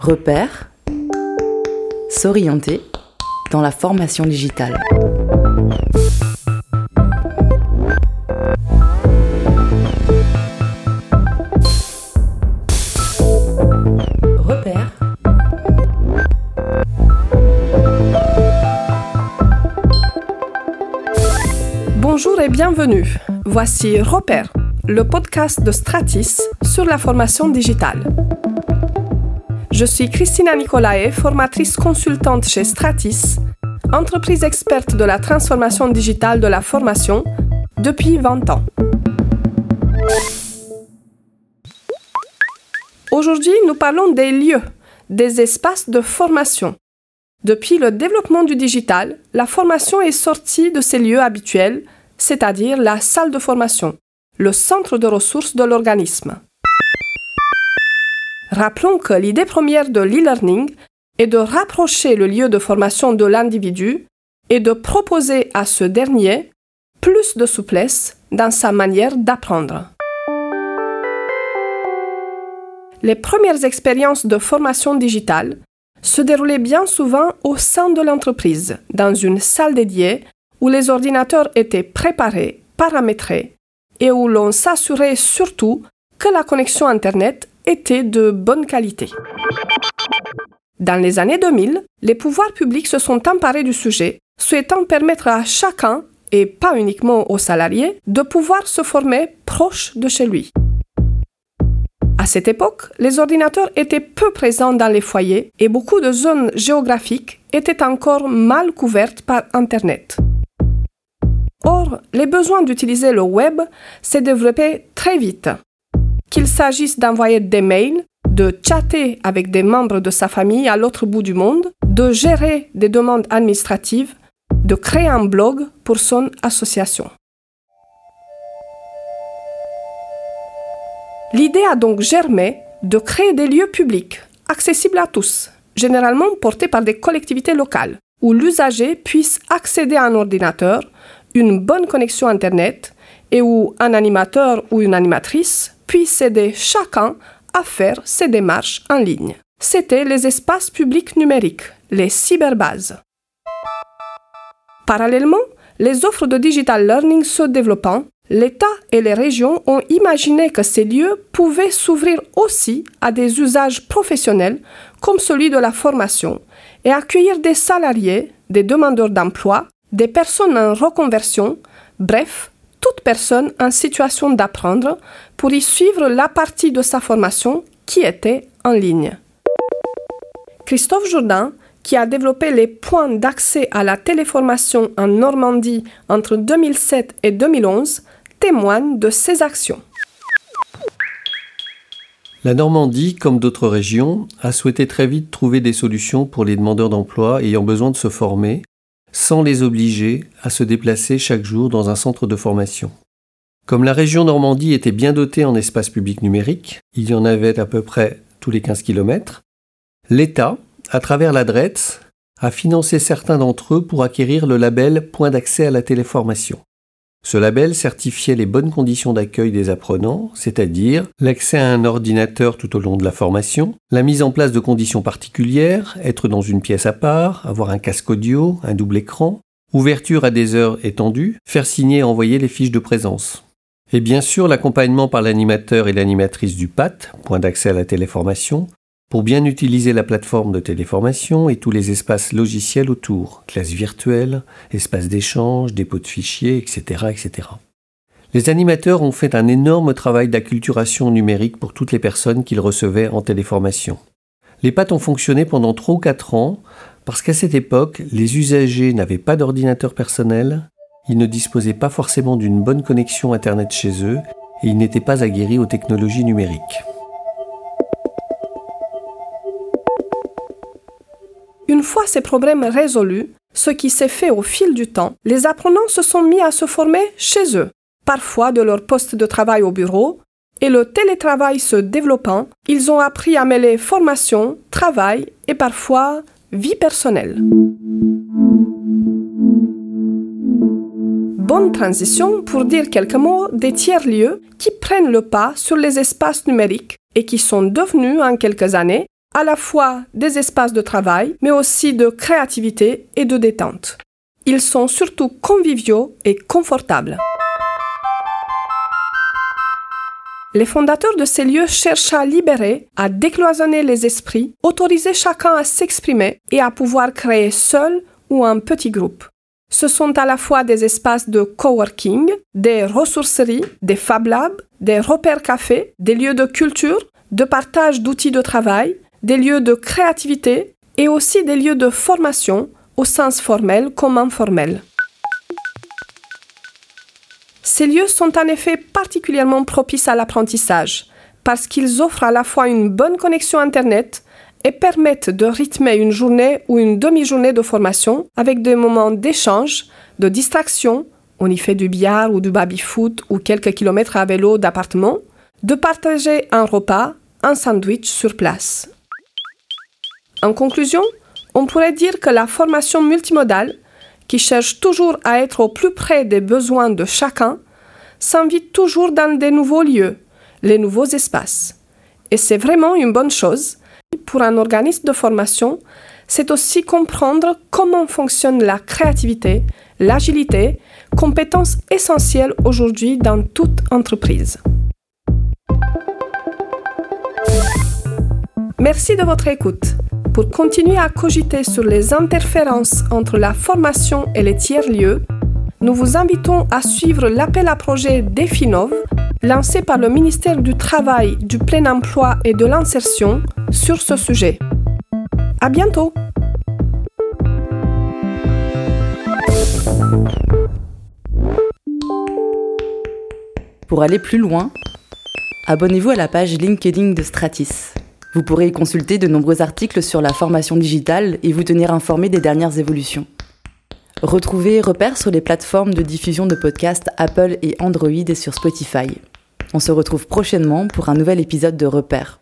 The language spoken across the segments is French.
Repère, s'orienter dans la formation digitale. Repère. Bonjour et bienvenue. Voici Repère, le podcast de Stratis sur la formation digitale. Je suis Christina Nicolae, formatrice consultante chez Stratis, entreprise experte de la transformation digitale de la formation depuis 20 ans. Aujourd'hui, nous parlons des lieux, des espaces de formation. Depuis le développement du digital, la formation est sortie de ses lieux habituels, c'est-à-dire la salle de formation, le centre de ressources de l'organisme. Rappelons que l'idée première de l'e-learning est de rapprocher le lieu de formation de l'individu et de proposer à ce dernier plus de souplesse dans sa manière d'apprendre. Les premières expériences de formation digitale se déroulaient bien souvent au sein de l'entreprise, dans une salle dédiée où les ordinateurs étaient préparés, paramétrés et où l'on s'assurait surtout que la connexion Internet était de bonne qualité. Dans les années 2000, les pouvoirs publics se sont emparés du sujet, souhaitant permettre à chacun, et pas uniquement aux salariés, de pouvoir se former proche de chez lui. À cette époque, les ordinateurs étaient peu présents dans les foyers et beaucoup de zones géographiques étaient encore mal couvertes par Internet. Or, les besoins d'utiliser le web s'est développé très vite. Qu'il s'agisse d'envoyer des mails, de chatter avec des membres de sa famille à l'autre bout du monde, de gérer des demandes administratives, de créer un blog pour son association. L'idée a donc germé de créer des lieux publics, accessibles à tous, généralement portés par des collectivités locales, où l'usager puisse accéder à un ordinateur, une bonne connexion Internet, et où un animateur ou une animatrice puisse aider chacun à faire ses démarches en ligne. C'étaient les espaces publics numériques, les cyberbases. Parallèlement, les offres de digital learning se développant, l'État et les régions ont imaginé que ces lieux pouvaient s'ouvrir aussi à des usages professionnels comme celui de la formation et accueillir des salariés, des demandeurs d'emploi, des personnes en reconversion, bref, toute personne en situation d'apprendre pour y suivre la partie de sa formation qui était en ligne. Christophe Jourdain, qui a développé les points d'accès à la téléformation en Normandie entre 2007 et 2011, témoigne de ces actions. La Normandie, comme d'autres régions, a souhaité très vite trouver des solutions pour les demandeurs d'emploi ayant besoin de se former, sans les obliger à se déplacer chaque jour dans un centre de formation. Comme la région Normandie était bien dotée en espace public numérique, il y en avait à peu près tous les 15 km, l'État, à travers la DRETS, a financé certains d'entre eux pour acquérir le label Point d'accès à la téléformation. Ce label certifiait les bonnes conditions d'accueil des apprenants, c'est-à-dire l'accès à un ordinateur tout au long de la formation, la mise en place de conditions particulières, être dans une pièce à part, avoir un casque audio, un double écran, ouverture à des heures étendues, faire signer et envoyer les fiches de présence. Et bien sûr l'accompagnement par l'animateur et l'animatrice du PAT, point d'accès à la téléformation, pour bien utiliser la plateforme de téléformation et tous les espaces logiciels autour, classe virtuelle, espace d'échange, dépôt de fichiers, etc., etc. Les animateurs ont fait un énorme travail d'acculturation numérique pour toutes les personnes qu'ils recevaient en téléformation. Les pattes ont fonctionné pendant 3 ou 4 ans parce qu'à cette époque, les usagers n'avaient pas d'ordinateur personnel, ils ne disposaient pas forcément d'une bonne connexion Internet chez eux et ils n'étaient pas aguerris aux technologies numériques. Une fois ces problèmes résolus, ce qui s'est fait au fil du temps, les apprenants se sont mis à se former chez eux, parfois de leur poste de travail au bureau, et le télétravail se développant, ils ont appris à mêler formation, travail et parfois vie personnelle. Bonne transition pour dire quelques mots des tiers-lieux qui prennent le pas sur les espaces numériques et qui sont devenus en quelques années à la fois des espaces de travail, mais aussi de créativité et de détente. Ils sont surtout conviviaux et confortables. Les fondateurs de ces lieux cherchent à libérer, à décloisonner les esprits, autoriser chacun à s'exprimer et à pouvoir créer seul ou en petit groupe. Ce sont à la fois des espaces de coworking, des ressourceries, des Fab Labs, des repères cafés, des lieux de culture, de partage d'outils de travail, des lieux de créativité et aussi des lieux de formation au sens formel comme informel. Ces lieux sont en effet particulièrement propices à l'apprentissage parce qu'ils offrent à la fois une bonne connexion Internet et permettent de rythmer une journée ou une demi-journée de formation avec des moments d'échange, de distraction, on y fait du billard ou du baby-foot ou quelques kilomètres à vélo d'appartement, de partager un repas, un sandwich sur place. En conclusion, on pourrait dire que la formation multimodale, qui cherche toujours à être au plus près des besoins de chacun, s'invite toujours dans des nouveaux lieux, les nouveaux espaces. Et c'est vraiment une bonne chose. Pour un organisme de formation, c'est aussi comprendre comment fonctionne la créativité, l'agilité, compétences essentielles aujourd'hui dans toute entreprise. Merci de votre écoute. Pour continuer à cogiter sur les interférences entre la formation et les tiers-lieux, nous vous invitons à suivre l'appel à projet DEFINOV lancé par le ministère du Travail, du Plein Emploi et de l'Insertion sur ce sujet. À bientôt! Pour aller plus loin, abonnez-vous à la page LinkedIn de Stratis. Vous pourrez y consulter de nombreux articles sur la formation digitale et vous tenir informé des dernières évolutions. Retrouvez Repères sur les plateformes de diffusion de podcasts Apple et Android et sur Spotify. On se retrouve prochainement pour un nouvel épisode de Repères.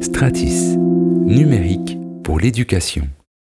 Stratis, numérique pour l'éducation.